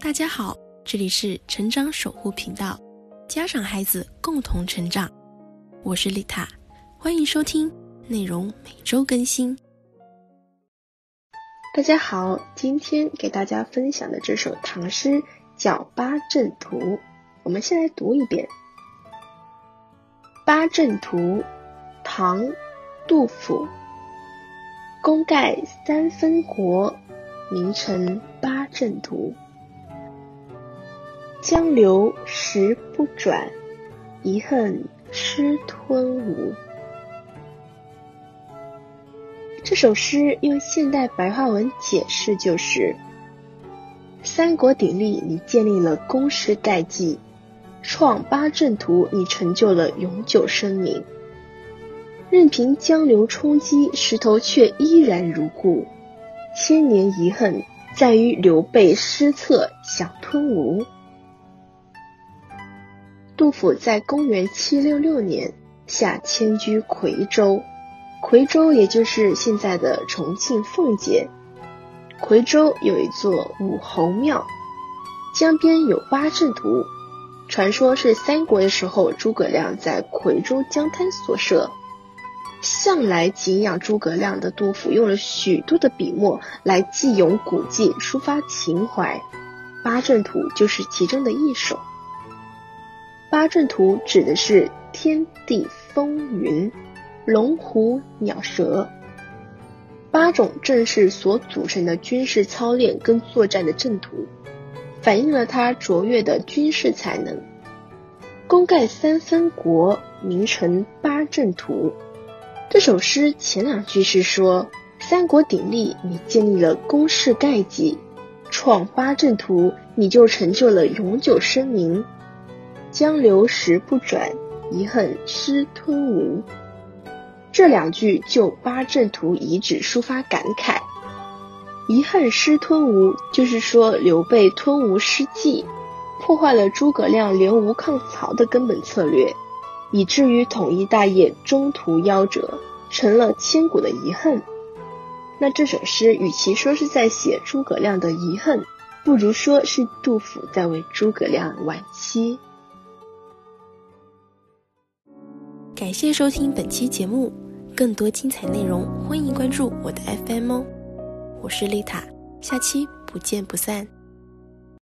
大家好，这里是成长守护频道，家长孩子共同成长，我是丽塔，欢迎收听，内容每周更新。大家好，今天给大家分享的这首唐诗叫《八阵图》，我们先来读一遍《八阵图》，唐·杜甫。功盖三分国，名成八阵图。江流石不转，遗恨失吞吴。这首诗用现代白话文解释就是：三国鼎立，你建立了攻势代绩；创八阵图，你成就了永久声名。任凭江流冲击，石头却依然如故。千年遗恨在于刘备失策，想吞吴。杜甫在公元七六六年下迁居夔州，夔州也就是现在的重庆奉节。夔州有一座武侯庙，江边有八阵图，传说是三国的时候诸葛亮在夔州江滩所设。向来敬仰诸葛亮的杜甫，用了许多的笔墨来记咏古迹，抒发情怀。八阵图就是其中的一首。八阵图指的是天地风云、龙虎鸟蛇八种阵势所组成的军事操练跟作战的阵图，反映了他卓越的军事才能。功盖三分国，名成八阵图。这首诗前两句是说三国鼎立，你建立了攻势概绩；创八阵图，你就成就了永久声名。江流石不转，遗恨失吞吴。这两句就八阵图遗址抒发感慨。遗恨失吞吴，就是说刘备吞吴失计，破坏了诸葛亮联吴抗曹的根本策略。以至于统一大业中途夭折，成了千古的遗恨。那这首诗与其说是在写诸葛亮的遗恨，不如说是杜甫在为诸葛亮惋惜。感谢收听本期节目，更多精彩内容欢迎关注我的 FM 哦。我是丽塔，下期不见不散。